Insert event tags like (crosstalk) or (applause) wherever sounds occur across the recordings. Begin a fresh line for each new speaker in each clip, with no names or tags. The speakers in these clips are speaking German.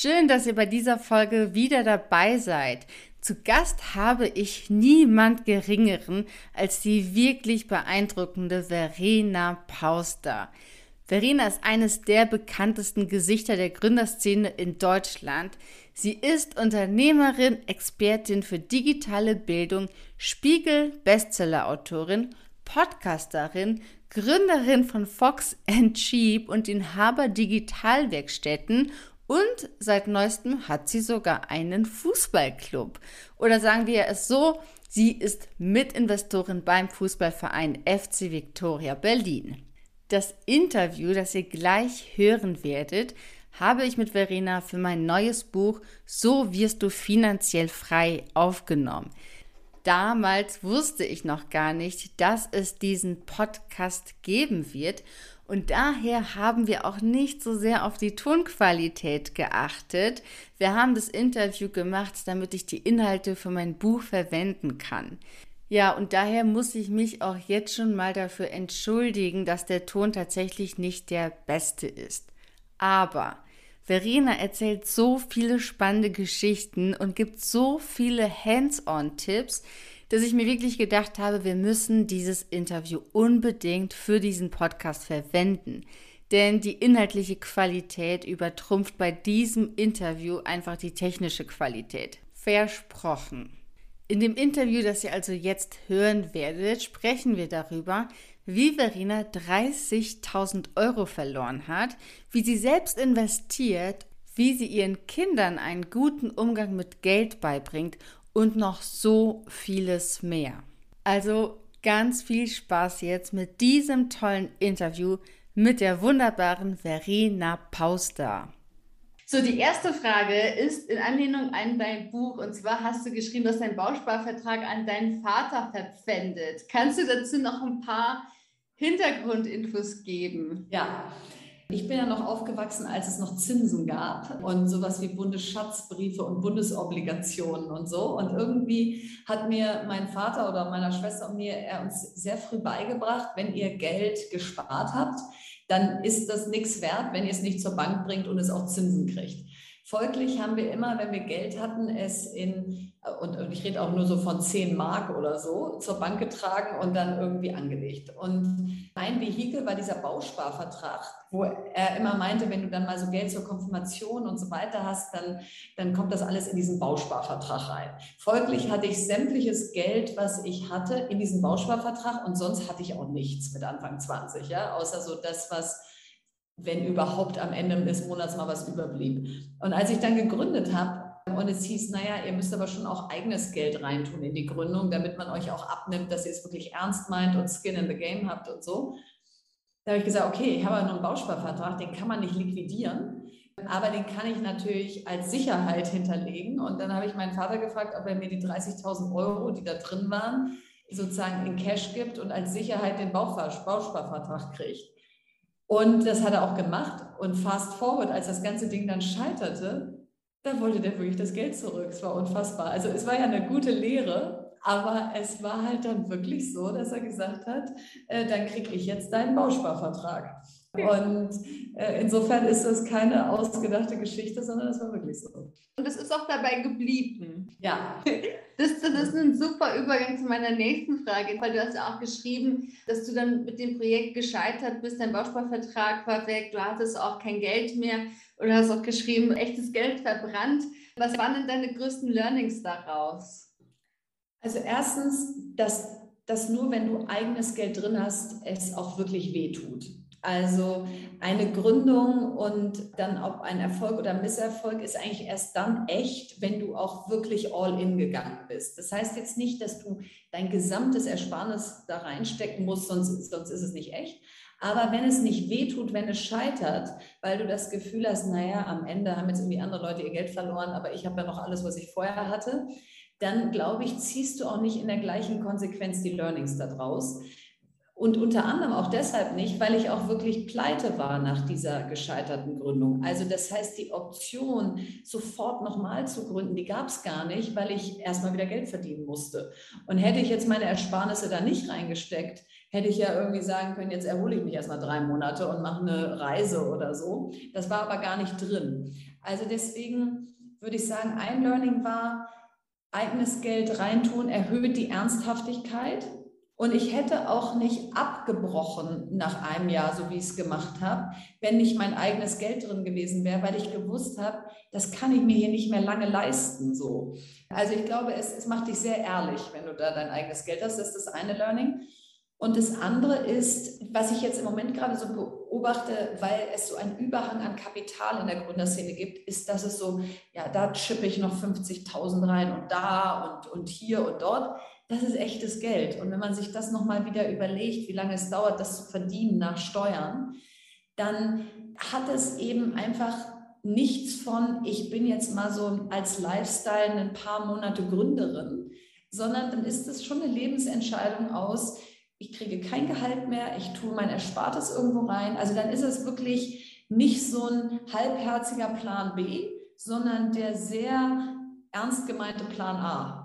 Schön, dass ihr bei dieser Folge wieder dabei seid. Zu Gast habe ich niemand Geringeren als die wirklich beeindruckende Verena Pauster. Verena ist eines der bekanntesten Gesichter der Gründerszene in Deutschland. Sie ist Unternehmerin, Expertin für digitale Bildung, Spiegel Bestseller-Autorin, Podcasterin, Gründerin von Fox Cheap und den Haber Digitalwerkstätten und seit neuestem hat sie sogar einen Fußballclub. Oder sagen wir es so, sie ist Mitinvestorin beim Fußballverein FC Victoria Berlin. Das Interview, das ihr gleich hören werdet, habe ich mit Verena für mein neues Buch So wirst du finanziell frei aufgenommen. Damals wusste ich noch gar nicht, dass es diesen Podcast geben wird und daher haben wir auch nicht so sehr auf die Tonqualität geachtet. Wir haben das Interview gemacht, damit ich die Inhalte für mein Buch verwenden kann. Ja, und daher muss ich mich auch jetzt schon mal dafür entschuldigen, dass der Ton tatsächlich nicht der beste ist. Aber Verena erzählt so viele spannende Geschichten und gibt so viele Hands-on-Tipps, dass ich mir wirklich gedacht habe, wir müssen dieses Interview unbedingt für diesen Podcast verwenden. Denn die inhaltliche Qualität übertrumpft bei diesem Interview einfach die technische Qualität. Versprochen. In dem Interview, das ihr also jetzt hören werdet, sprechen wir darüber, wie Verena 30.000 Euro verloren hat, wie sie selbst investiert, wie sie ihren Kindern einen guten Umgang mit Geld beibringt und noch so vieles mehr. Also ganz viel Spaß jetzt mit diesem tollen Interview mit der wunderbaren Verena Pauster. So, die erste Frage ist in Anlehnung an dein Buch. Und zwar hast du geschrieben, dass dein Bausparvertrag an deinen Vater verpfändet. Kannst du dazu noch ein paar Hintergrundinfos geben?
Ja, ich bin ja noch aufgewachsen, als es noch Zinsen gab und sowas wie Bundesschatzbriefe und Bundesobligationen und so. Und irgendwie hat mir mein Vater oder meiner Schwester und mir er uns sehr früh beigebracht, wenn ihr Geld gespart habt, dann ist das nichts wert, wenn ihr es nicht zur Bank bringt und es auch Zinsen kriegt. Folglich haben wir immer, wenn wir Geld hatten, es in, und, und, ich rede auch nur so von 10 Mark oder so, zur Bank getragen und dann irgendwie angelegt. Und mein Vehikel war dieser Bausparvertrag, wo er immer meinte, wenn du dann mal so Geld zur Konfirmation und so weiter hast, dann, dann kommt das alles in diesen Bausparvertrag rein. Folglich hatte ich sämtliches Geld, was ich hatte, in diesen Bausparvertrag und sonst hatte ich auch nichts mit Anfang 20, ja, außer so das, was wenn überhaupt am Ende des Monats mal was überblieb. Und als ich dann gegründet habe, und es hieß, naja, ihr müsst aber schon auch eigenes Geld reintun in die Gründung, damit man euch auch abnimmt, dass ihr es wirklich ernst meint und Skin in the Game habt und so. Da habe ich gesagt, okay, ich habe ja nur einen Bausparvertrag, den kann man nicht liquidieren, aber den kann ich natürlich als Sicherheit hinterlegen. Und dann habe ich meinen Vater gefragt, ob er mir die 30.000 Euro, die da drin waren, sozusagen in Cash gibt und als Sicherheit den Bausparvertrag kriegt. Und das hat er auch gemacht. Und fast forward, als das ganze Ding dann scheiterte, da wollte der wirklich das Geld zurück. Es war unfassbar. Also es war ja eine gute Lehre, aber es war halt dann wirklich so, dass er gesagt hat, äh, dann kriege ich jetzt deinen Bausparvertrag. Und äh, insofern ist das keine ausgedachte Geschichte, sondern das war wirklich so.
Und es ist auch dabei geblieben.
Ja. (laughs)
Das, das ist ein super Übergang zu meiner nächsten Frage, weil du hast ja auch geschrieben, dass du dann mit dem Projekt gescheitert bist, dein Bausparvertrag war weg, du hattest auch kein Geld mehr und hast auch geschrieben, echtes Geld verbrannt. Was waren denn deine größten Learnings daraus?
Also erstens, dass, dass nur wenn du eigenes Geld drin hast, es auch wirklich wehtut. Also eine Gründung und dann ob ein Erfolg oder Misserfolg ist eigentlich erst dann echt, wenn du auch wirklich all in gegangen bist. Das heißt jetzt nicht, dass du dein gesamtes Ersparnis da reinstecken musst, sonst, sonst ist es nicht echt. Aber wenn es nicht wehtut, wenn es scheitert, weil du das Gefühl hast, naja, am Ende haben jetzt irgendwie andere Leute ihr Geld verloren, aber ich habe ja noch alles, was ich vorher hatte, dann glaube ich, ziehst du auch nicht in der gleichen Konsequenz die Learnings daraus. Und unter anderem auch deshalb nicht, weil ich auch wirklich pleite war nach dieser gescheiterten Gründung. Also das heißt, die Option, sofort nochmal zu gründen, die gab es gar nicht, weil ich erstmal wieder Geld verdienen musste. Und hätte ich jetzt meine Ersparnisse da nicht reingesteckt, hätte ich ja irgendwie sagen können, jetzt erhole ich mich erstmal drei Monate und mache eine Reise oder so. Das war aber gar nicht drin. Also deswegen würde ich sagen, ein Learning war, eigenes Geld reintun erhöht die Ernsthaftigkeit und ich hätte auch nicht abgebrochen nach einem Jahr, so wie ich es gemacht habe, wenn nicht mein eigenes Geld drin gewesen wäre, weil ich gewusst habe, das kann ich mir hier nicht mehr lange leisten. So. Also ich glaube, es, es macht dich sehr ehrlich, wenn du da dein eigenes Geld hast. Das ist das eine Learning. Und das andere ist, was ich jetzt im Moment gerade so beobachte, weil es so einen Überhang an Kapital in der Gründerszene gibt, ist, dass es so, ja, da chippe ich noch 50.000 rein und da und, und hier und dort das ist echtes Geld. Und wenn man sich das nochmal wieder überlegt, wie lange es dauert, das zu verdienen nach Steuern, dann hat es eben einfach nichts von, ich bin jetzt mal so als Lifestyle ein paar Monate Gründerin, sondern dann ist es schon eine Lebensentscheidung aus, ich kriege kein Gehalt mehr, ich tue mein Erspartes irgendwo rein. Also dann ist es wirklich nicht so ein halbherziger Plan B, sondern der sehr ernst gemeinte Plan A.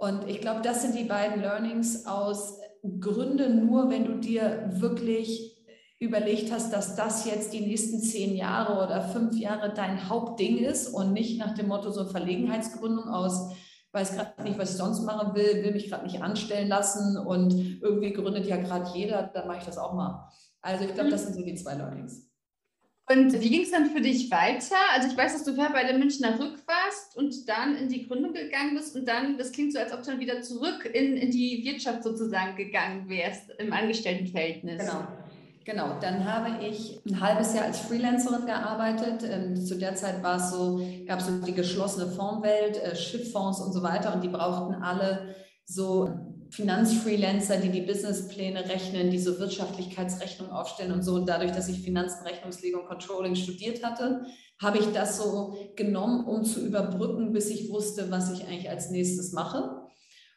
Und ich glaube, das sind die beiden Learnings aus Gründe nur, wenn du dir wirklich überlegt hast, dass das jetzt die nächsten zehn Jahre oder fünf Jahre dein Hauptding ist und nicht nach dem Motto so Verlegenheitsgründung aus, weiß gerade nicht, was ich sonst machen will, will mich gerade nicht anstellen lassen und irgendwie gründet ja gerade jeder, dann mache ich das auch mal. Also ich glaube, das sind so die zwei Learnings.
Und wie ging es dann für dich weiter? Also ich weiß, dass du vorher bei der Münchner Rück warst und dann in die Gründung gegangen bist und dann, das klingt so, als ob du dann wieder zurück in, in die Wirtschaft sozusagen gegangen wärst im Angestelltenverhältnis.
Genau. Genau, dann habe ich ein halbes Jahr als Freelancerin gearbeitet. Ähm, zu der Zeit war es so, gab es so die geschlossene Fondswelt, äh, Schifffonds und so weiter und die brauchten alle so Finanzfreelancer, die die Businesspläne rechnen, die so Wirtschaftlichkeitsrechnungen aufstellen und so. Und dadurch, dass ich Finanzen, Rechnungslegung, Controlling studiert hatte, habe ich das so genommen, um zu überbrücken, bis ich wusste, was ich eigentlich als nächstes mache.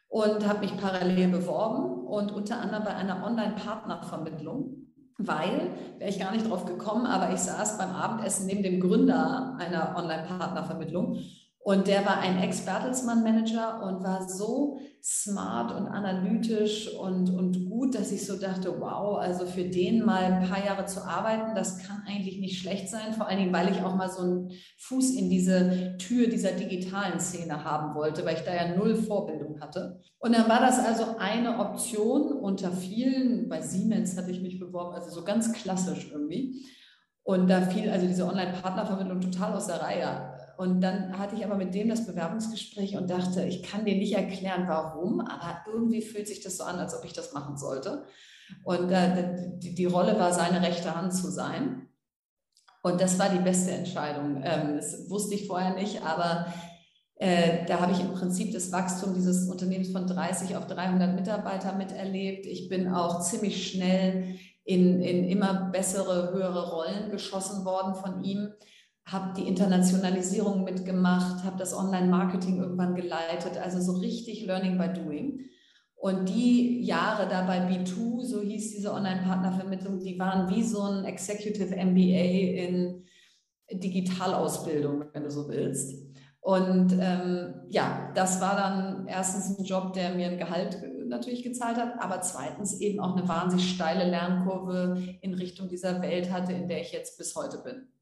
Und habe mich parallel beworben und unter anderem bei einer Online-Partnervermittlung weil, wäre ich gar nicht drauf gekommen, aber ich saß beim Abendessen neben dem Gründer einer Online-Partnervermittlung und der war ein Ex-Bertelsmann-Manager und war so smart und analytisch und, und gut, dass ich so dachte, wow, also für den mal ein paar Jahre zu arbeiten, das kann eigentlich nicht schlecht sein. Vor allen Dingen, weil ich auch mal so einen Fuß in diese Tür dieser digitalen Szene haben wollte, weil ich da ja null Vorbildung hatte. Und dann war das also eine Option unter vielen. Bei Siemens hatte ich mich beworben, also so ganz klassisch irgendwie. Und da fiel also diese Online-Partnervermittlung total aus der Reihe. Und dann hatte ich aber mit dem das Bewerbungsgespräch und dachte, ich kann dir nicht erklären, warum, aber irgendwie fühlt sich das so an, als ob ich das machen sollte. Und äh, die, die, Rolle war, seine rechte Hand zu sein. Und das war die beste Entscheidung. Ähm, das wusste ich vorher nicht, aber äh, da habe ich im Prinzip das Wachstum dieses Unternehmens von 30 auf 300 Mitarbeiter miterlebt. Ich bin auch ziemlich schnell in, in immer bessere, höhere Rollen geschossen worden von ihm habe die Internationalisierung mitgemacht, habe das Online-Marketing irgendwann geleitet, also so richtig Learning by Doing. Und die Jahre da bei B2, so hieß diese Online-Partnervermittlung, die waren wie so ein Executive MBA in Digitalausbildung, wenn du so willst. Und ähm, ja, das war dann erstens ein Job, der mir ein Gehalt natürlich gezahlt hat, aber zweitens eben auch eine wahnsinnig steile Lernkurve in Richtung dieser Welt hatte, in der ich jetzt bis heute bin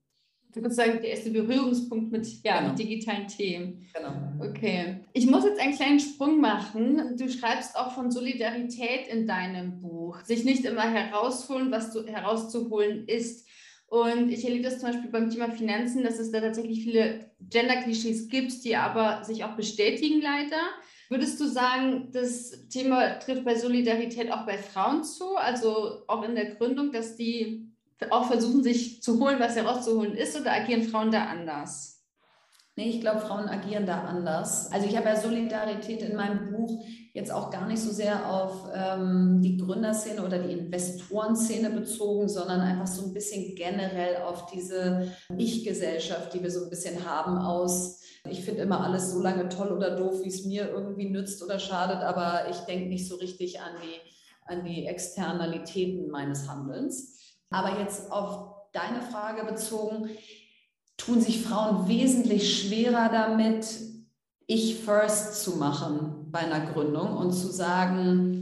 sozusagen der erste Berührungspunkt mit, ja, genau. mit digitalen Themen. Genau. Okay. Ich muss jetzt einen kleinen Sprung machen. Du schreibst auch von Solidarität in deinem Buch. Sich nicht immer herausholen, was du herauszuholen ist. Und ich erlebe das zum Beispiel beim Thema Finanzen, dass es da tatsächlich viele Gender-Klischees gibt, die aber sich auch bestätigen leider. Würdest du sagen, das Thema trifft bei Solidarität auch bei Frauen zu, also auch in der Gründung, dass die auch versuchen, sich zu holen, was herauszuholen ist, oder agieren Frauen da anders?
Nee, ich glaube, Frauen agieren da anders. Also ich habe ja Solidarität in meinem Buch jetzt auch gar nicht so sehr auf ähm, die Gründerszene oder die Investorenszene bezogen, sondern einfach so ein bisschen generell auf diese Ich-Gesellschaft, die wir so ein bisschen haben aus, ich finde immer alles so lange toll oder doof, wie es mir irgendwie nützt oder schadet, aber ich denke nicht so richtig an die, an die Externalitäten meines Handelns. Aber jetzt auf deine Frage bezogen, tun sich Frauen wesentlich schwerer damit, ich first zu machen bei einer Gründung und zu sagen,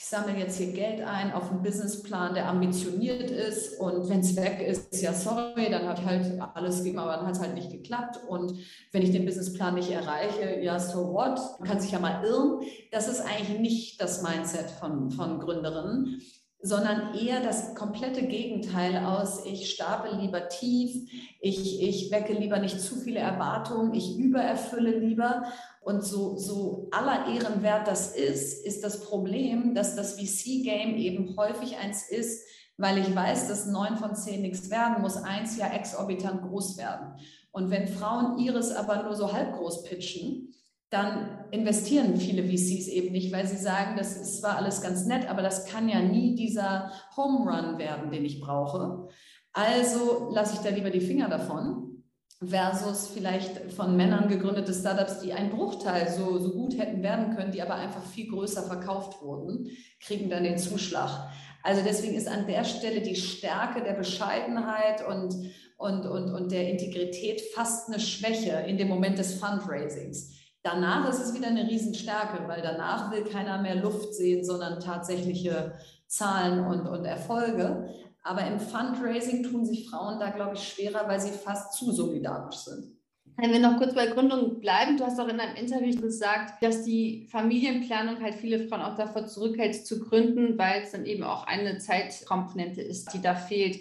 ich sammle jetzt hier Geld ein auf einen Businessplan, der ambitioniert ist und wenn es weg ist, ja sorry, dann hat halt alles gegeben, aber dann hat es halt nicht geklappt. Und wenn ich den Businessplan nicht erreiche, ja so what, man kann sich ja mal irren. Das ist eigentlich nicht das Mindset von, von Gründerinnen, sondern eher das komplette Gegenteil aus, ich stapel lieber tief, ich, ich wecke lieber nicht zu viele Erwartungen, ich übererfülle lieber. Und so, so aller Ehrenwert das ist, ist das Problem, dass das VC-Game eben häufig eins ist, weil ich weiß, dass neun von zehn nichts werden, muss eins ja exorbitant groß werden. Und wenn Frauen ihres aber nur so halb groß pitchen, dann investieren viele VCs eben nicht, weil sie sagen, das ist zwar alles ganz nett, aber das kann ja nie dieser Home Run werden, den ich brauche. Also lasse ich da lieber die Finger davon versus vielleicht von Männern gegründete Startups, die einen Bruchteil so, so gut hätten werden können, die aber einfach viel größer verkauft wurden, kriegen dann den Zuschlag. Also deswegen ist an der Stelle die Stärke der Bescheidenheit und, und, und, und der Integrität fast eine Schwäche in dem Moment des Fundraisings. Danach ist es wieder eine Riesenstärke, weil danach will keiner mehr Luft sehen, sondern tatsächliche Zahlen und, und Erfolge. Aber im Fundraising tun sich Frauen da, glaube ich, schwerer, weil sie fast zu solidarisch sind.
Wenn wir noch kurz bei Gründung bleiben, du hast auch in einem Interview gesagt, dass die Familienplanung halt viele Frauen auch davor zurückhält zu gründen, weil es dann eben auch eine Zeitkomponente ist, die da fehlt.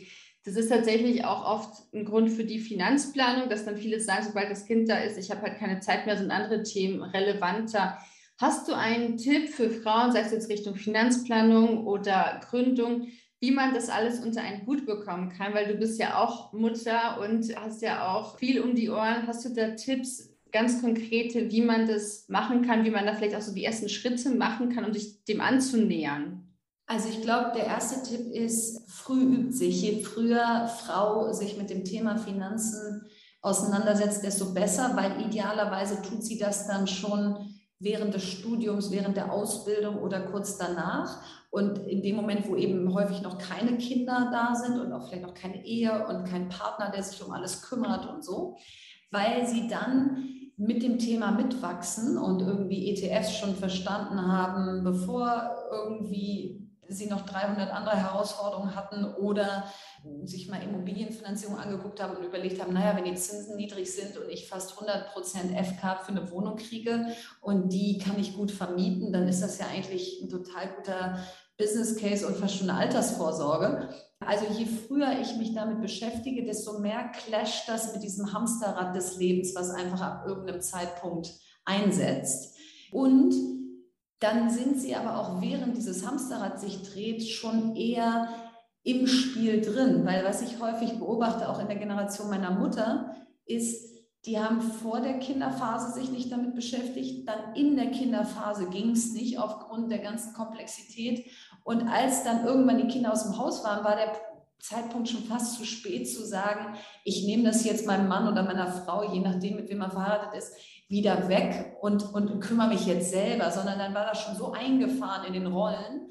Das ist tatsächlich auch oft ein Grund für die Finanzplanung, dass dann viele sagen, sobald das Kind da ist, ich habe halt keine Zeit mehr, sind andere Themen relevanter. Hast du einen Tipp für Frauen, sei es jetzt Richtung Finanzplanung oder Gründung, wie man das alles unter einen Hut bekommen kann? Weil du bist ja auch Mutter und hast ja auch viel um die Ohren. Hast du da Tipps, ganz konkrete, wie man das machen kann, wie man da vielleicht auch so die ersten Schritte machen kann, um sich dem anzunähern?
Also ich glaube, der erste Tipp ist, früh übt sich. Je früher Frau sich mit dem Thema Finanzen auseinandersetzt, desto besser, weil idealerweise tut sie das dann schon während des Studiums, während der Ausbildung oder kurz danach. Und in dem Moment, wo eben häufig noch keine Kinder da sind und auch vielleicht noch keine Ehe und kein Partner, der sich um alles kümmert und so, weil sie dann mit dem Thema mitwachsen und irgendwie ETFs schon verstanden haben, bevor irgendwie sie noch 300 andere Herausforderungen hatten oder sich mal Immobilienfinanzierung angeguckt haben und überlegt haben, naja, wenn die Zinsen niedrig sind und ich fast 100 Prozent FK für eine Wohnung kriege und die kann ich gut vermieten, dann ist das ja eigentlich ein total guter Business Case und fast schon eine Altersvorsorge. Also je früher ich mich damit beschäftige, desto mehr clasht das mit diesem Hamsterrad des Lebens, was einfach ab irgendeinem Zeitpunkt einsetzt. Und dann sind sie aber auch während dieses Hamsterrad sich dreht schon eher im Spiel drin, weil was ich häufig beobachte, auch in der Generation meiner Mutter, ist, die haben vor der Kinderphase sich nicht damit beschäftigt, dann in der Kinderphase ging es nicht aufgrund der ganzen Komplexität. Und als dann irgendwann die Kinder aus dem Haus waren, war der Zeitpunkt schon fast zu spät zu sagen, ich nehme das jetzt meinem Mann oder meiner Frau, je nachdem, mit wem man verheiratet ist, wieder weg und, und kümmere mich jetzt selber, sondern dann war das schon so eingefahren in den Rollen,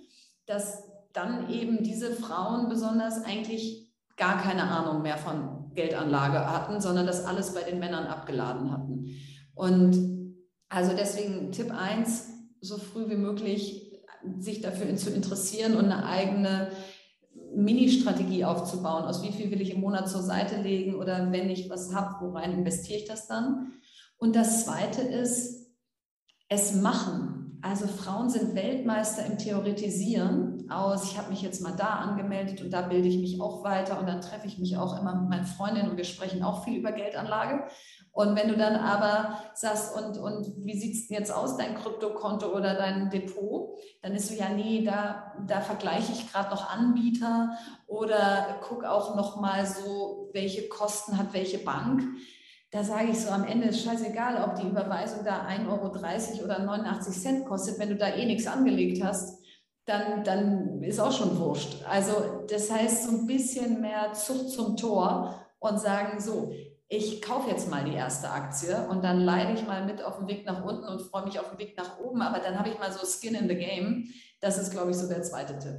dass dann eben diese Frauen besonders eigentlich gar keine Ahnung mehr von Geldanlage hatten, sondern das alles bei den Männern abgeladen hatten. Und also deswegen Tipp 1, so früh wie möglich sich dafür zu interessieren und eine eigene Mini-Strategie aufzubauen. Aus wie viel will ich im Monat zur Seite legen oder wenn ich was habe, worein investiere ich das dann? Und das Zweite ist, es machen. Also Frauen sind Weltmeister im Theoretisieren aus, ich habe mich jetzt mal da angemeldet und da bilde ich mich auch weiter und dann treffe ich mich auch immer mit meinen Freundinnen und wir sprechen auch viel über Geldanlage. Und wenn du dann aber sagst, und, und wie sieht es denn jetzt aus, dein Kryptokonto oder dein Depot, dann ist so, ja, nee, da, da vergleiche ich gerade noch Anbieter oder guck auch noch mal so, welche Kosten hat welche Bank. Da sage ich so, am Ende ist scheißegal, ob die Überweisung da 1,30 Euro oder 89 Cent kostet, wenn du da eh nichts angelegt hast dann, dann ist auch schon wurscht. Also das heißt, so ein bisschen mehr Zucht zum Tor und sagen, so, ich kaufe jetzt mal die erste Aktie und dann leide ich mal mit auf den Weg nach unten und freue mich auf den Weg nach oben, aber dann habe ich mal so Skin in the Game. Das ist, glaube ich, so der zweite Tipp.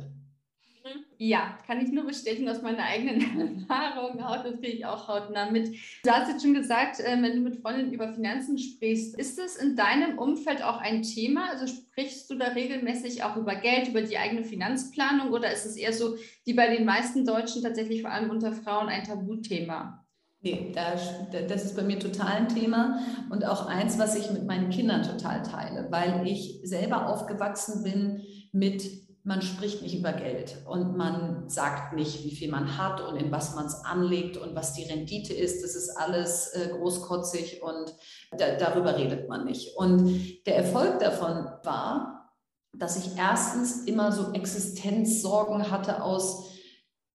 Ja, kann ich nur bestätigen aus meiner eigenen (laughs) Erfahrung. Haut natürlich auch hautnah mit. Du hast jetzt schon gesagt, äh, wenn du mit Freundinnen über Finanzen sprichst, ist es in deinem Umfeld auch ein Thema? Also sprichst du da regelmäßig auch über Geld, über die eigene Finanzplanung oder ist es eher so, wie bei den meisten Deutschen tatsächlich vor allem unter Frauen ein Tabuthema?
Nee, das ist bei mir total ein Thema und auch eins, was ich mit meinen Kindern total teile, weil ich selber aufgewachsen bin mit man spricht nicht über Geld und man sagt nicht, wie viel man hat und in was man es anlegt und was die Rendite ist. Das ist alles äh, großkotzig und da, darüber redet man nicht. Und der Erfolg davon war, dass ich erstens immer so Existenzsorgen hatte aus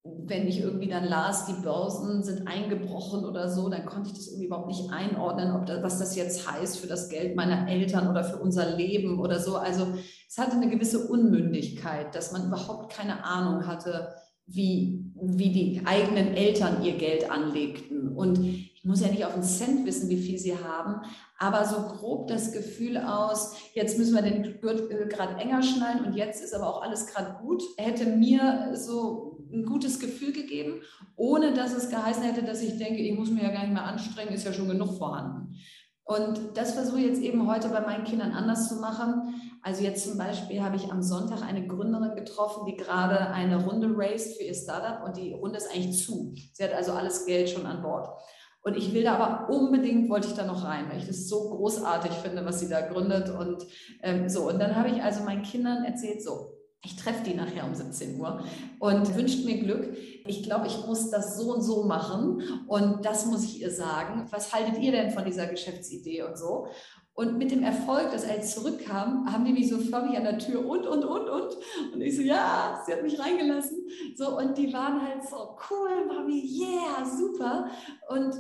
wenn ich irgendwie dann las, die Börsen sind eingebrochen oder so, dann konnte ich das irgendwie überhaupt nicht einordnen, ob das, was das jetzt heißt für das Geld meiner Eltern oder für unser Leben oder so. Also es hatte eine gewisse Unmündigkeit, dass man überhaupt keine Ahnung hatte, wie, wie die eigenen Eltern ihr Geld anlegten. Und ich muss ja nicht auf einen Cent wissen, wie viel sie haben, aber so grob das Gefühl aus, jetzt müssen wir den Gurt äh, gerade enger schnallen und jetzt ist aber auch alles gerade gut, hätte mir so ein gutes Gefühl gegeben, ohne dass es geheißen hätte, dass ich denke, ich muss mich ja gar nicht mehr anstrengen, ist ja schon genug vorhanden. Und das versuche ich jetzt eben heute bei meinen Kindern anders zu machen. Also jetzt zum Beispiel habe ich am Sonntag eine Gründerin getroffen, die gerade eine Runde raised für ihr Startup und die Runde ist eigentlich zu. Sie hat also alles Geld schon an Bord. Und ich will da aber unbedingt, wollte ich da noch rein, weil ich das so großartig finde, was sie da gründet und ähm, so. Und dann habe ich also meinen Kindern erzählt, so, ich treffe die nachher um 17 Uhr und wünscht mir Glück. Ich glaube, ich muss das so und so machen und das muss ich ihr sagen. Was haltet ihr denn von dieser Geschäftsidee und so? Und mit dem Erfolg, dass er zurückkam, haben die mich so förmlich an der Tür und, und, und, und. Und ich so, ja, sie hat mich reingelassen. So, und die waren halt so, cool, Mami, yeah, super. Und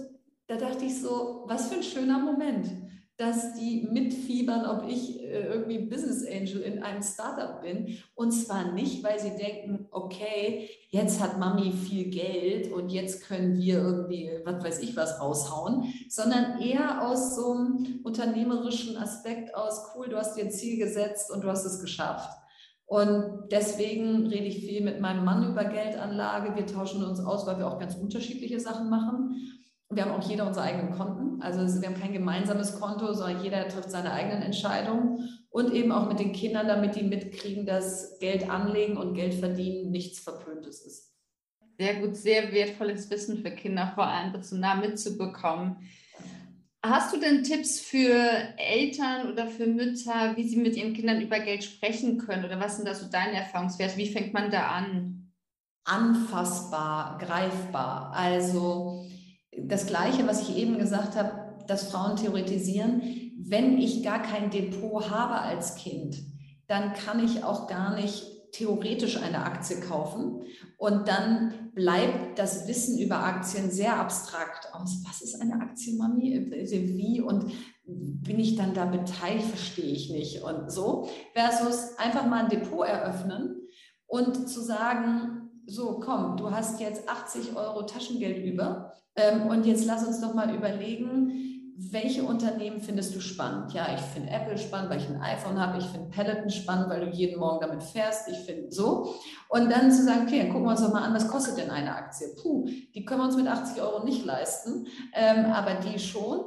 da dachte ich so, was für ein schöner Moment dass die mitfiebern, ob ich äh, irgendwie Business Angel in einem Startup bin. Und zwar nicht, weil sie denken, okay, jetzt hat Mami viel Geld und jetzt können wir irgendwie, was weiß ich, was raushauen, sondern eher aus so einem unternehmerischen Aspekt aus, cool, du hast dir ein Ziel gesetzt und du hast es geschafft. Und deswegen rede ich viel mit meinem Mann über Geldanlage. Wir tauschen uns aus, weil wir auch ganz unterschiedliche Sachen machen. Wir haben auch jeder unsere eigenen Konten. Also wir haben kein gemeinsames Konto, sondern jeder trifft seine eigenen Entscheidungen. Und eben auch mit den Kindern, damit die mitkriegen, dass Geld anlegen und Geld verdienen nichts Verpöntes ist.
Sehr gut, sehr wertvolles Wissen für Kinder, vor allem das so nah mitzubekommen. Hast du denn Tipps für Eltern oder für Mütter, wie sie mit ihren Kindern über Geld sprechen können? Oder was sind da so deine Erfahrungswerte? Wie fängt man da an?
Anfassbar, greifbar. Also das Gleiche, was ich eben gesagt habe, dass Frauen theoretisieren, wenn ich gar kein Depot habe als Kind, dann kann ich auch gar nicht theoretisch eine Aktie kaufen. Und dann bleibt das Wissen über Aktien sehr abstrakt aus. Was ist eine Aktie, Mami? Wie und bin ich dann da beteiligt? Verstehe ich nicht. Und so. Versus einfach mal ein Depot eröffnen und zu sagen, so komm, du hast jetzt 80 Euro Taschengeld über ähm, und jetzt lass uns doch mal überlegen, welche Unternehmen findest du spannend? Ja, ich finde Apple spannend, weil ich ein iPhone habe. Ich finde Peloton spannend, weil du jeden Morgen damit fährst. Ich finde so. Und dann zu sagen, okay, dann gucken wir uns doch mal an, was kostet denn eine Aktie? Puh, die können wir uns mit 80 Euro nicht leisten, ähm, aber die schon.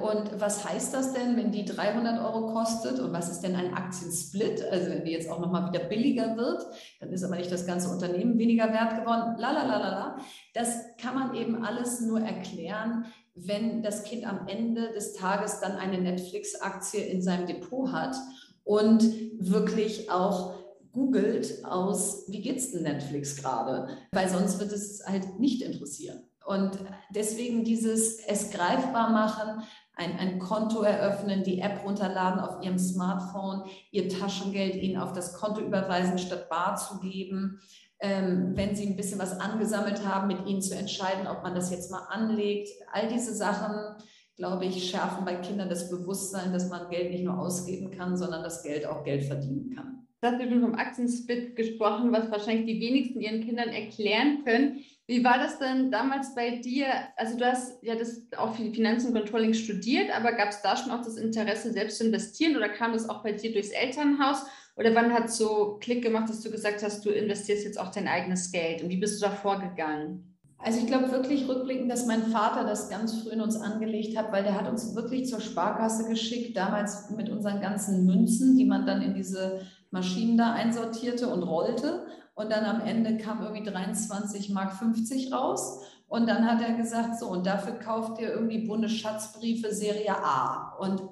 Und was heißt das denn, wenn die 300 Euro kostet? Und was ist denn ein Aktiensplit? Also wenn die jetzt auch nochmal wieder billiger wird, dann ist aber nicht das ganze Unternehmen weniger wert geworden. Lalalala. Das kann man eben alles nur erklären, wenn das Kind am Ende des Tages dann eine Netflix-Aktie in seinem Depot hat und wirklich auch googelt aus, wie geht's denn Netflix gerade? Weil sonst wird es halt nicht interessieren. Und deswegen dieses es greifbar machen, ein, ein Konto eröffnen, die App runterladen auf ihrem Smartphone, ihr Taschengeld ihnen auf das Konto überweisen, statt bar zu geben. Ähm, wenn sie ein bisschen was angesammelt haben, mit ihnen zu entscheiden, ob man das jetzt mal anlegt. All diese Sachen, glaube ich, schärfen bei Kindern das Bewusstsein, dass man Geld nicht nur ausgeben kann, sondern das Geld auch Geld verdienen kann.
Du hast schon vom Aktiensplit gesprochen, was wahrscheinlich die wenigsten ihren Kindern erklären können. Wie war das denn damals bei dir? Also du hast ja das auch für Finanzen und Controlling studiert, aber gab es da schon auch das Interesse, selbst zu investieren oder kam das auch bei dir durchs Elternhaus? Oder wann hat so Klick gemacht, dass du gesagt hast, du investierst jetzt auch dein eigenes Geld? Und wie bist du da vorgegangen?
Also ich glaube wirklich rückblickend, dass mein Vater das ganz früh in uns angelegt hat, weil der hat uns wirklich zur Sparkasse geschickt, damals mit unseren ganzen Münzen, die man dann in diese Maschinen da einsortierte und rollte. Und dann am Ende kam irgendwie 23 Mark 50 raus. Und dann hat er gesagt, so, und dafür kauft ihr irgendwie Bundesschatzbriefe Serie A. Und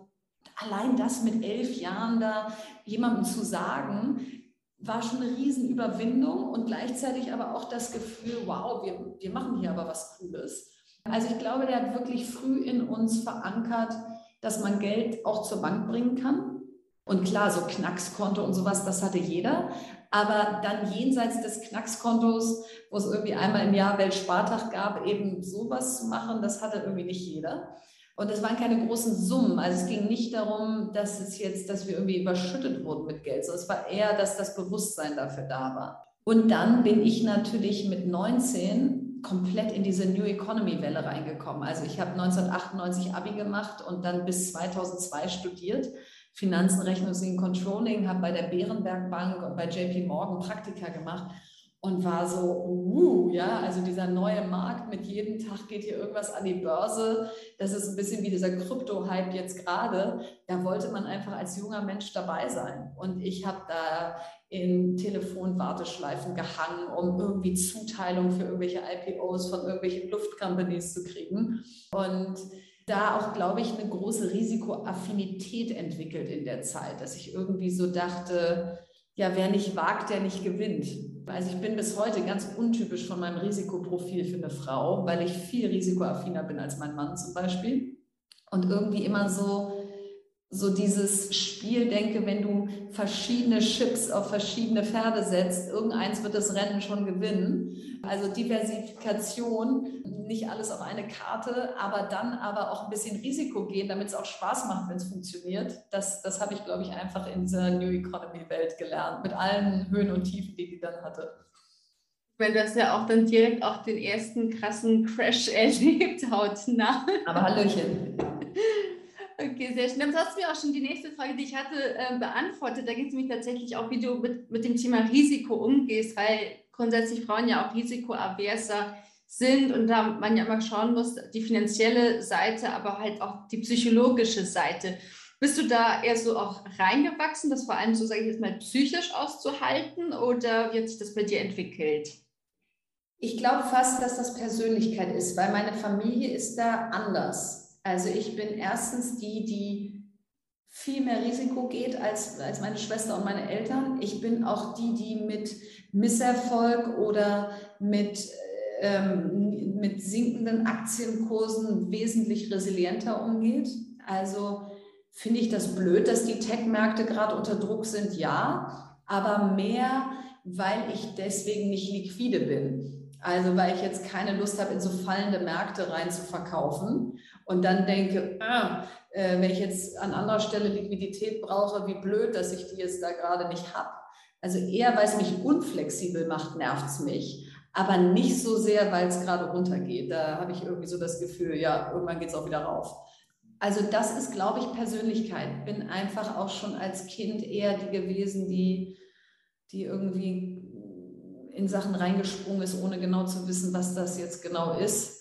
allein das mit elf Jahren da jemandem zu sagen, war schon eine Riesenüberwindung und gleichzeitig aber auch das Gefühl, wow, wir, wir machen hier aber was Cooles. Also ich glaube, der hat wirklich früh in uns verankert, dass man Geld auch zur Bank bringen kann und klar, so Knackskonto und sowas, das hatte jeder. Aber dann jenseits des Knackskontos, wo es irgendwie einmal im Jahr Weltspartag gab, eben sowas zu machen, das hatte irgendwie nicht jeder. Und es waren keine großen Summen. Also es ging nicht darum, dass es jetzt, dass wir irgendwie überschüttet wurden mit Geld, sondern es war eher, dass das Bewusstsein dafür da war. Und dann bin ich natürlich mit 19 komplett in diese New Economy Welle reingekommen. Also ich habe 1998 Abi gemacht und dann bis 2002 studiert Finanzen, Rechnungswesen, Controlling, habe bei der Bärenberg Bank und bei JP Morgan Praktika gemacht und war so, uh, ja, also dieser neue Markt mit jedem Tag geht hier irgendwas an die Börse. Das ist ein bisschen wie dieser Krypto-Hype jetzt gerade. Da wollte man einfach als junger Mensch dabei sein. Und ich habe da in Telefonwarteschleifen gehangen, um irgendwie Zuteilung für irgendwelche IPOs von irgendwelchen Luftcompanies zu kriegen. Und da auch, glaube ich, eine große Risikoaffinität entwickelt in der Zeit, dass ich irgendwie so dachte, ja, wer nicht wagt, der nicht gewinnt. Also ich bin bis heute ganz untypisch von meinem Risikoprofil für eine Frau, weil ich viel risikoaffiner bin als mein Mann zum Beispiel. Und irgendwie immer so, so dieses Spiel denke, wenn du verschiedene Chips auf verschiedene Pferde setzt, irgendeins wird das Rennen schon gewinnen. Also Diversifikation, nicht alles auf eine Karte, aber dann aber auch ein bisschen Risiko gehen, damit es auch Spaß macht, wenn es funktioniert. Das, das habe ich, glaube ich, einfach in dieser New Economy-Welt gelernt, mit allen Höhen und Tiefen, die die dann hatte.
Weil du hast ja auch dann direkt auch den ersten krassen Crash (laughs) erlebt, hautnah.
Aber Hallöchen.
Okay, sehr schön. Dann hast du mir auch schon die nächste Frage, die ich hatte, äh, beantwortet. Da geht es nämlich tatsächlich auch, wie du mit, mit dem Thema Risiko umgehst, weil grundsätzlich Frauen ja auch risikoaverser sind und da man ja immer schauen muss, die finanzielle Seite, aber halt auch die psychologische Seite. Bist du da eher so auch reingewachsen, das vor allem so, sage ich jetzt mal, psychisch auszuhalten oder wie hat sich das bei dir entwickelt?
Ich glaube fast, dass das Persönlichkeit ist, weil meine Familie ist da anders. Also ich bin erstens die, die viel mehr Risiko geht als, als meine Schwester und meine Eltern. Ich bin auch die, die mit Misserfolg oder mit ähm, mit sinkenden Aktienkursen wesentlich resilienter umgeht. Also finde ich das blöd, dass die Tech-Märkte gerade unter Druck sind, ja, aber mehr, weil ich deswegen nicht liquide bin. Also weil ich jetzt keine Lust habe, in so fallende Märkte rein zu verkaufen und dann denke, ah, äh, wenn ich jetzt an anderer Stelle Liquidität brauche, wie blöd, dass ich die jetzt da gerade nicht habe. Also eher, weil es mich unflexibel macht, nervt es mich aber nicht so sehr, weil es gerade runtergeht. Da habe ich irgendwie so das Gefühl, ja, irgendwann geht es auch wieder rauf. Also das ist, glaube ich, Persönlichkeit. Bin einfach auch schon als Kind eher die gewesen, die, die irgendwie in Sachen reingesprungen ist, ohne genau zu wissen, was das jetzt genau ist.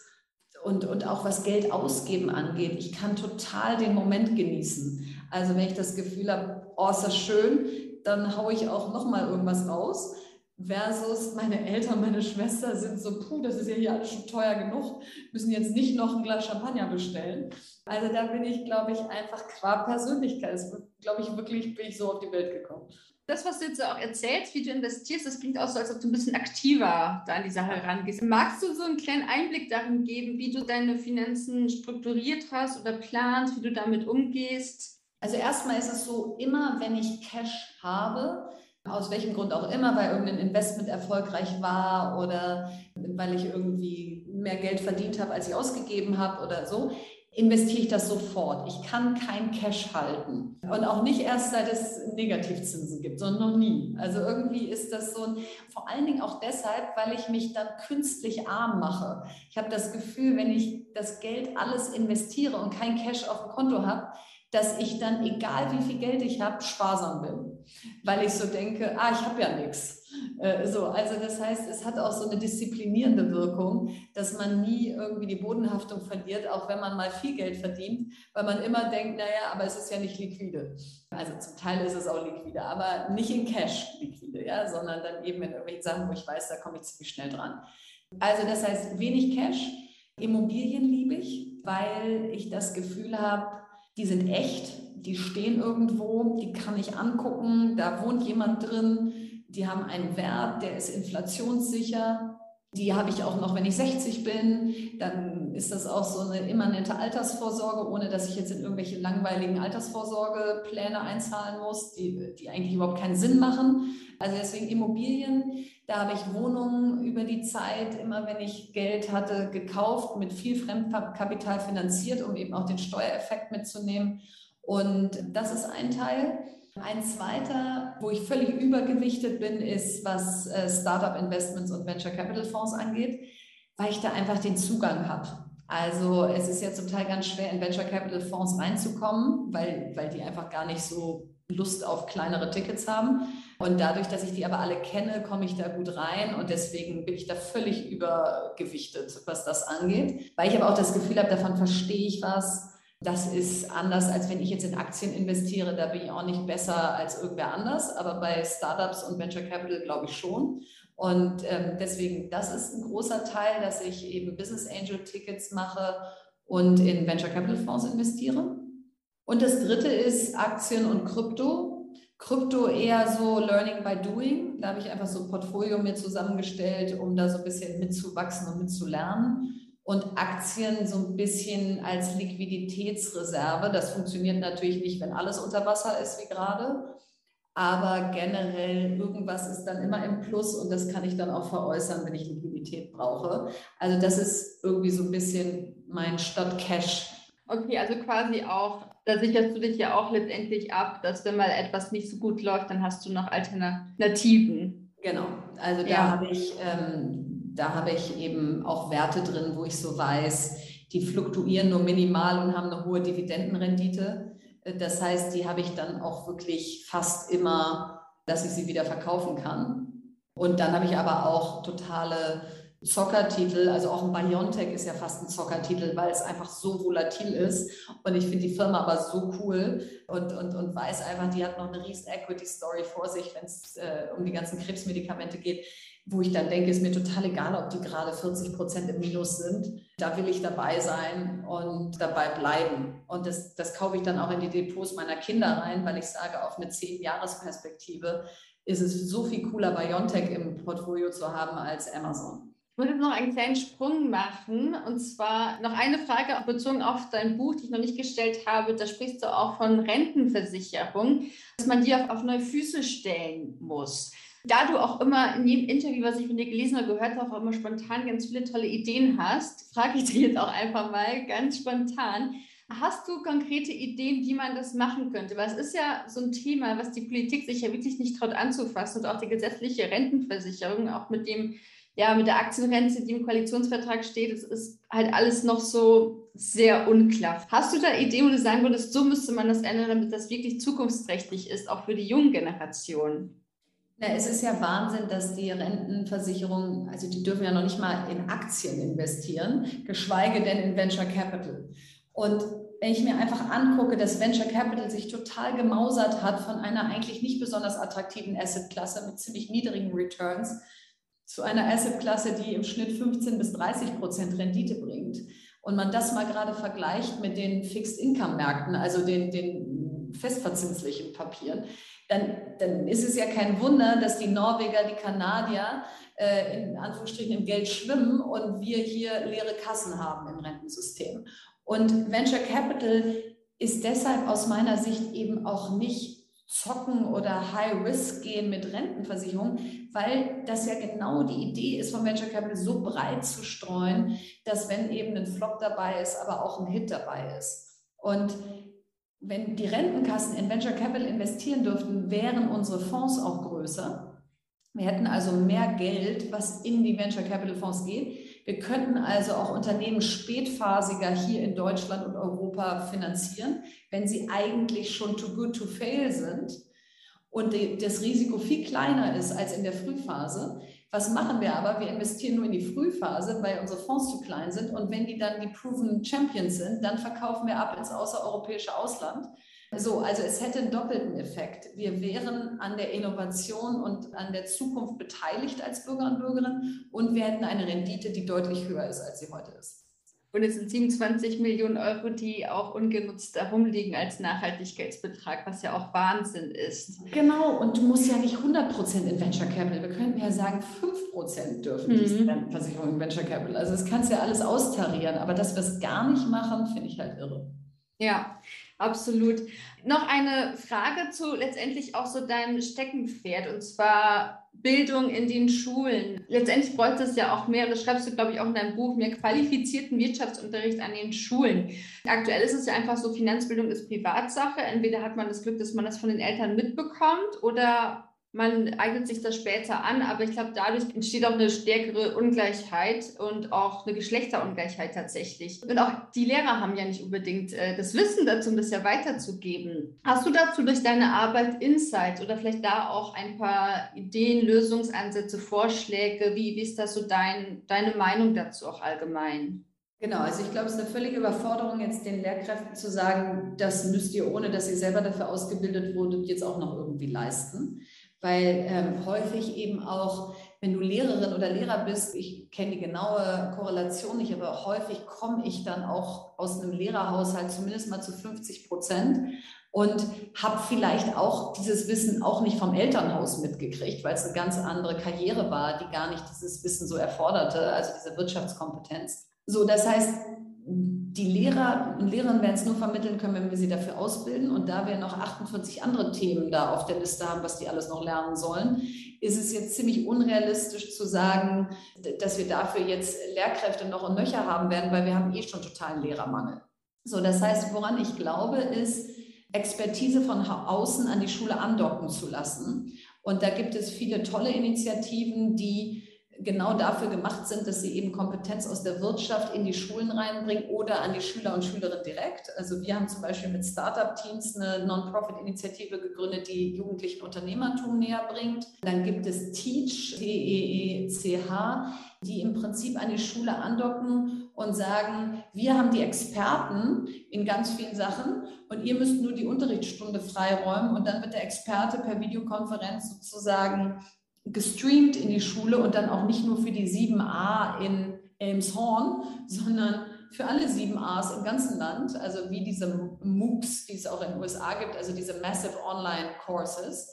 Und, und auch was Geld ausgeben angeht. Ich kann total den Moment genießen. Also wenn ich das Gefühl habe, oh, ist das schön, dann haue ich auch nochmal irgendwas raus versus meine Eltern, meine Schwester sind so, puh, das ist ja hier alles schon teuer genug, müssen jetzt nicht noch ein Glas Champagner bestellen. Also da bin ich, glaube ich, einfach qua Persönlichkeit, glaube ich, wirklich bin ich so auf die Welt gekommen.
Das, was du jetzt auch erzählst, wie du investierst, das klingt auch so, als ob du ein bisschen aktiver da an die Sache rangehst. Magst du so einen kleinen Einblick darin geben, wie du deine Finanzen strukturiert hast oder planst, wie du damit umgehst?
Also erstmal ist es so, immer wenn ich Cash habe, aus welchem Grund auch immer, weil irgendein Investment erfolgreich war oder weil ich irgendwie mehr Geld verdient habe, als ich ausgegeben habe oder so, investiere ich das sofort. Ich kann kein Cash halten. Und auch nicht erst, seit es Negativzinsen gibt, sondern noch nie. Also irgendwie ist das so ein, vor allen Dingen auch deshalb, weil ich mich dann künstlich arm mache. Ich habe das Gefühl, wenn ich das Geld alles investiere und kein Cash auf dem Konto habe, dass ich dann, egal wie viel Geld ich habe, sparsam bin. Weil ich so denke, ah, ich habe ja nichts. Äh, so, also das heißt, es hat auch so eine disziplinierende Wirkung, dass man nie irgendwie die Bodenhaftung verliert, auch wenn man mal viel Geld verdient, weil man immer denkt, naja, aber es ist ja nicht liquide. Also zum Teil ist es auch liquide, aber nicht in Cash liquide, ja, sondern dann eben in irgendwelchen Sachen, wo ich weiß, da komme ich ziemlich schnell dran. Also das heißt, wenig Cash. Immobilien liebe ich, weil ich das Gefühl habe, die sind echt, die stehen irgendwo, die kann ich angucken, da wohnt jemand drin, die haben einen Wert, der ist inflationssicher. Die habe ich auch noch, wenn ich 60 bin. Dann ist das auch so eine immanente Altersvorsorge, ohne dass ich jetzt in irgendwelche langweiligen Altersvorsorgepläne einzahlen muss, die, die eigentlich überhaupt keinen Sinn machen. Also deswegen Immobilien, da habe ich Wohnungen über die Zeit, immer wenn ich Geld hatte, gekauft, mit viel Fremdkapital finanziert, um eben auch den Steuereffekt mitzunehmen. Und das ist ein Teil. Ein zweiter, wo ich völlig übergewichtet bin, ist, was äh, Startup Investments und Venture Capital Fonds angeht, weil ich da einfach den Zugang habe. Also es ist ja zum Teil ganz schwer, in Venture Capital Fonds reinzukommen, weil, weil die einfach gar nicht so Lust auf kleinere Tickets haben. Und dadurch, dass ich die aber alle kenne, komme ich da gut rein und deswegen bin ich da völlig übergewichtet, was das angeht, weil ich aber auch das Gefühl habe, davon verstehe ich was das ist anders, als wenn ich jetzt in Aktien investiere. Da bin ich auch nicht besser als irgendwer anders. Aber bei Startups und Venture Capital glaube ich schon. Und ähm, deswegen, das ist ein großer Teil, dass ich eben Business Angel Tickets mache und in Venture Capital Fonds investiere. Und das dritte ist Aktien und Krypto. Krypto eher so Learning by Doing. Da habe ich einfach so ein Portfolio mir zusammengestellt, um da so ein bisschen mitzuwachsen und mitzulernen und Aktien so ein bisschen als Liquiditätsreserve. Das funktioniert natürlich nicht, wenn alles unter Wasser ist wie gerade. Aber generell irgendwas ist dann immer im Plus und das kann ich dann auch veräußern, wenn ich Liquidität brauche. Also das ist irgendwie so ein bisschen mein Stadt-Cash.
Okay, also quasi auch, da sicherst du dich ja auch letztendlich ab, dass wenn mal etwas nicht so gut läuft, dann hast du noch Alternativen.
Genau, also da ja. habe ich ähm, da habe ich eben auch Werte drin, wo ich so weiß, die fluktuieren nur minimal und haben eine hohe Dividendenrendite. Das heißt, die habe ich dann auch wirklich fast immer, dass ich sie wieder verkaufen kann. Und dann habe ich aber auch totale Zockertitel, also auch ein Biontech ist ja fast ein Zockertitel, weil es einfach so volatil ist. Und ich finde die Firma aber so cool und, und, und weiß einfach, die hat noch eine riesen Equity-Story vor sich, wenn es äh, um die ganzen Krebsmedikamente geht wo ich dann denke, ist mir total egal, ob die gerade 40 Prozent im Minus sind. Da will ich dabei sein und dabei bleiben. Und das, das kaufe ich dann auch in die Depots meiner Kinder rein, weil ich sage, auf eine 10-Jahres-Perspektive ist es so viel cooler, Biontech im Portfolio zu haben als Amazon.
Ich würde noch einen kleinen Sprung machen und zwar noch eine Frage bezogen auf dein Buch, die ich noch nicht gestellt habe. Da sprichst du auch von Rentenversicherung, dass man die auf, auf neue Füße stellen muss. Da du auch immer in jedem Interview, was ich von dir gelesen habe, gehört habe, auch immer spontan ganz viele tolle Ideen hast, frage ich dich jetzt auch einfach mal ganz spontan. Hast du konkrete Ideen, wie man das machen könnte? Weil es ist ja so ein Thema, was die Politik sich ja wirklich nicht traut anzufassen und auch die gesetzliche Rentenversicherung, auch mit dem, ja, mit der Aktienrente, die im Koalitionsvertrag steht, es ist halt alles noch so sehr unklar. Hast du da Ideen, wo du sagen würdest, so müsste man das ändern, damit das wirklich zukunftsträchtig ist, auch für die jungen Generationen?
Na, es ist ja Wahnsinn, dass die Rentenversicherungen, also die dürfen ja noch nicht mal in Aktien investieren, geschweige denn in Venture Capital. Und wenn ich mir einfach angucke, dass Venture Capital sich total gemausert hat von einer eigentlich nicht besonders attraktiven Assetklasse mit ziemlich niedrigen Returns zu einer Assetklasse, die im Schnitt 15 bis 30 Prozent Rendite bringt. Und man das mal gerade vergleicht mit den Fixed Income Märkten, also den, den festverzinslichen Papieren, dann, dann ist es ja kein Wunder, dass die Norweger, die Kanadier äh, in Anführungsstrichen im Geld schwimmen und wir hier leere Kassen haben im Rentensystem. Und Venture Capital ist deshalb aus meiner Sicht eben auch nicht zocken oder High Risk gehen mit Rentenversicherung, weil das ja genau die Idee ist, von Venture Capital so breit zu streuen, dass wenn eben ein Flop dabei ist, aber auch ein Hit dabei ist. Und wenn die Rentenkassen in Venture Capital investieren dürften, wären unsere Fonds auch größer. Wir hätten also mehr Geld, was in die Venture Capital Fonds geht. Wir könnten also auch Unternehmen spätphasiger hier in Deutschland und Europa finanzieren, wenn sie eigentlich schon too good to fail sind und das Risiko viel kleiner ist als in der Frühphase. Was machen wir aber? Wir investieren nur in die Frühphase, weil unsere Fonds zu klein sind. Und wenn die dann die Proven Champions sind, dann verkaufen wir ab ins außereuropäische Ausland. So, also es hätte einen doppelten Effekt. Wir wären an der Innovation und an der Zukunft beteiligt als Bürger und Bürgerinnen und wir hätten eine Rendite, die deutlich höher ist, als sie heute ist.
Und es sind 27 Millionen Euro, die auch ungenutzt herumliegen als Nachhaltigkeitsbetrag, was ja auch Wahnsinn ist.
Genau, und du musst ja nicht 100 Prozent in Venture Capital. Wir könnten ja sagen, 5 Prozent dürfen mhm. diese Rentenversicherung in Venture Capital. Also das kannst du ja alles austarieren. Aber dass wir es gar nicht machen, finde ich halt irre.
Ja, absolut. Noch eine Frage zu letztendlich auch so deinem Steckenpferd und zwar Bildung in den Schulen. Letztendlich bräuchte es ja auch mehr, das schreibst du, glaube ich, auch in deinem Buch, mehr qualifizierten Wirtschaftsunterricht an den Schulen. Aktuell ist es ja einfach so, Finanzbildung ist Privatsache. Entweder hat man das Glück, dass man das von den Eltern mitbekommt oder man eignet sich das später an, aber ich glaube, dadurch entsteht auch eine stärkere Ungleichheit und auch eine Geschlechterungleichheit tatsächlich. Und auch die Lehrer haben ja nicht unbedingt äh, das Wissen dazu, um das ja weiterzugeben. Hast du dazu durch deine Arbeit Insights oder vielleicht da auch ein paar Ideen, Lösungsansätze, Vorschläge? Wie, wie ist das so dein, deine Meinung dazu auch allgemein?
Genau, also ich glaube, es ist eine völlige Überforderung, jetzt den Lehrkräften zu sagen, das müsst ihr, ohne dass ihr selber dafür ausgebildet wurdet, jetzt auch noch irgendwie leisten weil ähm, häufig eben auch, wenn du Lehrerin oder Lehrer bist, ich kenne die genaue Korrelation nicht, aber häufig komme ich dann auch aus einem Lehrerhaushalt zumindest mal zu 50 Prozent und habe vielleicht auch dieses Wissen auch nicht vom Elternhaus mitgekriegt, weil es eine ganz andere Karriere war, die gar nicht dieses Wissen so erforderte, also diese Wirtschaftskompetenz. So, das heißt, die Lehrer und Lehrerinnen werden es nur vermitteln können, wenn wir sie dafür ausbilden. Und da wir noch 48 andere Themen da auf der Liste haben, was die alles noch lernen sollen, ist es jetzt ziemlich unrealistisch zu sagen, dass wir dafür jetzt Lehrkräfte noch und nöcher haben werden, weil wir haben eh schon totalen Lehrermangel. So, das heißt, woran ich glaube, ist, Expertise von außen an die Schule andocken zu lassen. Und da gibt es viele tolle Initiativen, die genau dafür gemacht sind, dass sie eben Kompetenz aus der Wirtschaft in die Schulen reinbringen oder an die Schüler und Schülerinnen direkt. Also wir haben zum Beispiel mit Startup-Teams eine Non-Profit-Initiative gegründet, die jugendlichen Unternehmertum näher bringt. Dann gibt es Teach, T-E-E-C-H, die im Prinzip an die Schule andocken und sagen, wir haben die Experten in ganz vielen Sachen und ihr müsst nur die Unterrichtsstunde freiräumen und dann wird der Experte per Videokonferenz sozusagen gestreamt in die Schule und dann auch nicht nur für die 7a in Elmshorn, sondern für alle 7As im ganzen Land, also wie diese MOOCs, die es auch in den USA gibt, also diese Massive Online Courses.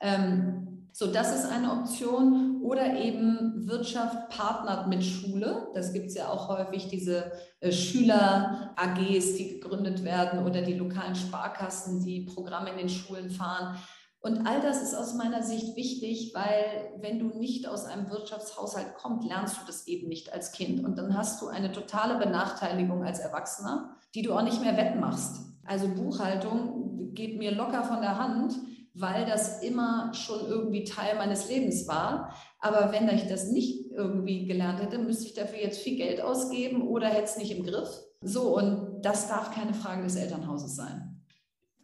Ähm, so, das ist eine Option. Oder eben Wirtschaft partnert mit Schule. Das gibt es ja auch häufig, diese äh, Schüler-AGs, die gegründet werden oder die lokalen Sparkassen, die Programme in den Schulen fahren. Und all das ist aus meiner Sicht wichtig, weil wenn du nicht aus einem Wirtschaftshaushalt kommst, lernst du das eben nicht als Kind. Und dann hast du eine totale Benachteiligung als Erwachsener, die du auch nicht mehr wettmachst. Also Buchhaltung geht mir locker von der Hand, weil das immer schon irgendwie Teil meines Lebens war. Aber wenn ich das nicht irgendwie gelernt hätte, müsste ich dafür jetzt viel Geld ausgeben oder hätte es nicht im Griff. So, und das darf keine Frage des Elternhauses sein.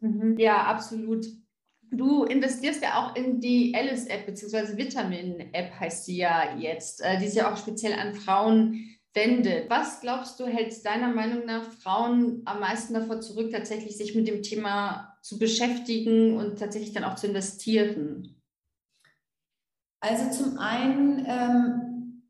Mhm. Ja, absolut. Du investierst ja auch in die Alice-App, beziehungsweise Vitamin-App heißt sie ja jetzt, äh, die sich ja auch speziell an Frauen wendet. Was glaubst du, hält deiner Meinung nach Frauen am meisten davor zurück, tatsächlich sich mit dem Thema zu beschäftigen und tatsächlich dann auch zu investieren?
Also zum einen ähm,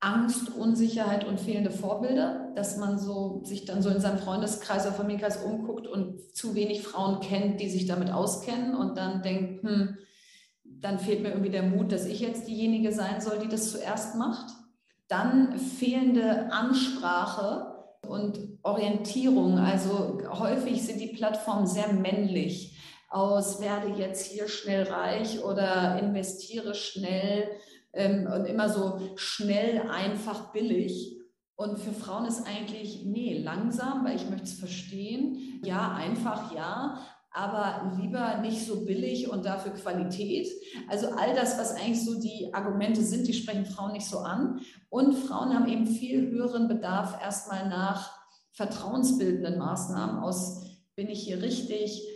Angst, Unsicherheit und fehlende Vorbilder, dass man so sich dann so in seinem Freundeskreis oder Familienkreis umguckt und zu wenig Frauen kennt, die sich damit auskennen und dann denkt, hm, dann fehlt mir irgendwie der Mut, dass ich jetzt diejenige sein soll, die das zuerst macht. Dann fehlende Ansprache und Orientierung. Also häufig sind die Plattformen sehr männlich aus, werde jetzt hier schnell reich oder investiere schnell ähm, und immer so schnell, einfach, billig. Und für Frauen ist eigentlich, nee, langsam, weil ich möchte es verstehen. Ja, einfach, ja, aber lieber nicht so billig und dafür Qualität. Also all das, was eigentlich so die Argumente sind, die sprechen Frauen nicht so an. Und Frauen haben eben viel höheren Bedarf erstmal nach vertrauensbildenden Maßnahmen aus, bin ich hier richtig,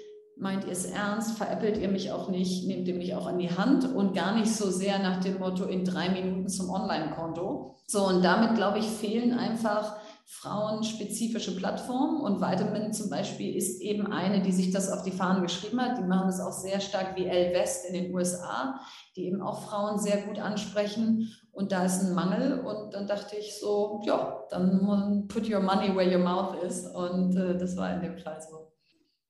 meint ihr es ernst, veräppelt ihr mich auch nicht, nehmt ihr mich auch an die Hand? Und gar nicht so sehr nach dem Motto in drei Minuten zum Online-Konto. So, und damit, glaube ich, fehlen einfach frauenspezifische Plattformen. Und Vitamin zum Beispiel ist eben eine, die sich das auf die Fahnen geschrieben hat. Die machen das auch sehr stark wie El West in den USA, die eben auch Frauen sehr gut ansprechen. Und da ist ein Mangel. Und dann dachte ich so, ja, dann put your money where your mouth is. Und äh, das war in dem Fall so.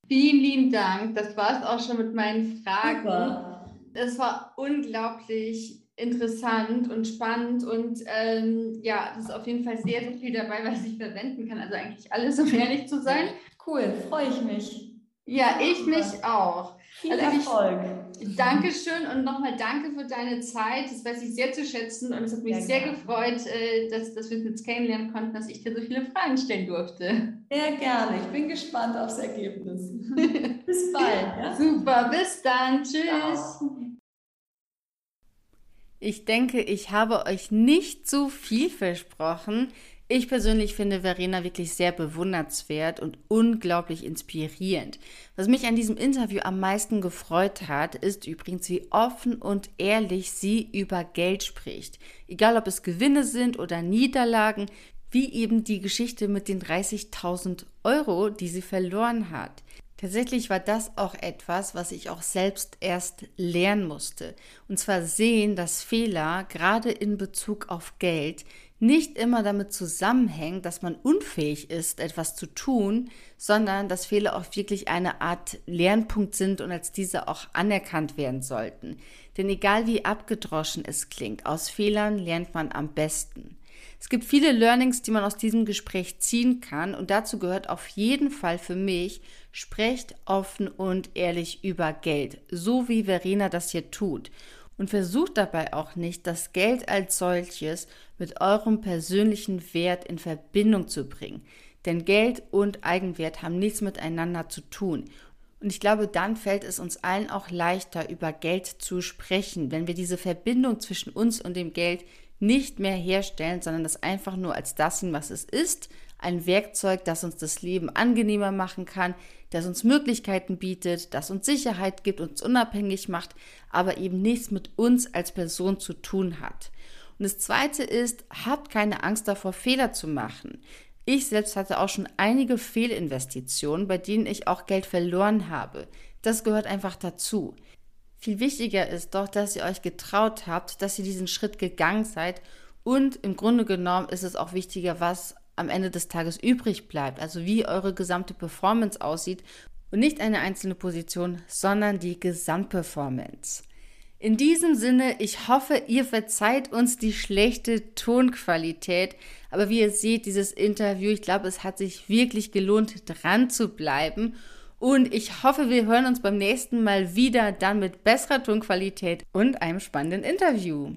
Vielen lieben Dank. Das war es auch schon mit meinen Fragen. Super. Das war unglaublich interessant und spannend und ähm, ja, es ist auf jeden Fall sehr, sehr viel dabei, was ich verwenden kann. Also eigentlich alles, um ehrlich zu sein.
Cool, freue ich mich.
Ja, ich mich auch.
Viel also Erfolg.
Ich, Dankeschön und nochmal danke für deine Zeit. Das weiß ich sehr zu schätzen und es hat mich sehr, sehr gefreut, äh, dass, dass wir uns jetzt kennenlernen konnten, dass ich dir so viele Fragen stellen durfte.
Sehr gerne. Ich bin gespannt aufs Ergebnis. (laughs) bis bald.
Ja? Super, bis dann. Tschüss. Ciao. Ich denke, ich habe euch nicht zu viel versprochen. Ich persönlich finde Verena wirklich sehr bewundernswert und unglaublich inspirierend. Was mich an diesem Interview am meisten gefreut hat, ist übrigens, wie offen und ehrlich sie über Geld spricht. Egal ob es Gewinne sind oder Niederlagen, wie eben die Geschichte mit den 30.000 Euro, die sie verloren hat. Tatsächlich war das auch etwas, was ich auch selbst erst lernen musste. Und zwar sehen, dass Fehler gerade in Bezug auf Geld nicht immer damit zusammenhängt, dass man unfähig ist, etwas zu tun, sondern dass Fehler auch wirklich eine Art Lernpunkt sind und als diese auch anerkannt werden sollten. Denn egal wie abgedroschen es klingt, aus Fehlern lernt man am besten. Es gibt viele Learnings, die man aus diesem Gespräch ziehen kann und dazu gehört auf jeden Fall für mich, sprecht offen und ehrlich über Geld, so wie Verena das hier tut und versucht dabei auch nicht, das Geld als solches mit eurem persönlichen Wert in Verbindung zu bringen. Denn Geld und Eigenwert haben nichts miteinander zu tun. Und ich glaube, dann fällt es uns allen auch leichter, über Geld zu sprechen, wenn wir diese Verbindung zwischen uns und dem Geld nicht mehr herstellen, sondern das einfach nur als das sehen, was es ist, ein Werkzeug, das uns das Leben angenehmer machen kann, das uns Möglichkeiten bietet, das uns Sicherheit gibt, uns unabhängig macht, aber eben nichts mit uns als Person zu tun hat. Und das Zweite ist, habt keine Angst davor, Fehler zu machen. Ich selbst hatte auch schon einige Fehlinvestitionen, bei denen ich auch Geld verloren habe. Das gehört einfach dazu. Viel wichtiger ist doch, dass ihr euch getraut habt, dass ihr diesen Schritt gegangen seid und im Grunde genommen ist es auch wichtiger, was am Ende des Tages übrig bleibt, also wie eure gesamte Performance aussieht und nicht eine einzelne Position, sondern die Gesamtperformance. In diesem Sinne, ich hoffe, ihr verzeiht uns die schlechte Tonqualität. Aber wie ihr seht, dieses Interview, ich glaube, es hat sich wirklich gelohnt, dran zu bleiben. Und ich hoffe, wir hören uns beim nächsten Mal wieder, dann mit besserer Tonqualität und einem spannenden Interview.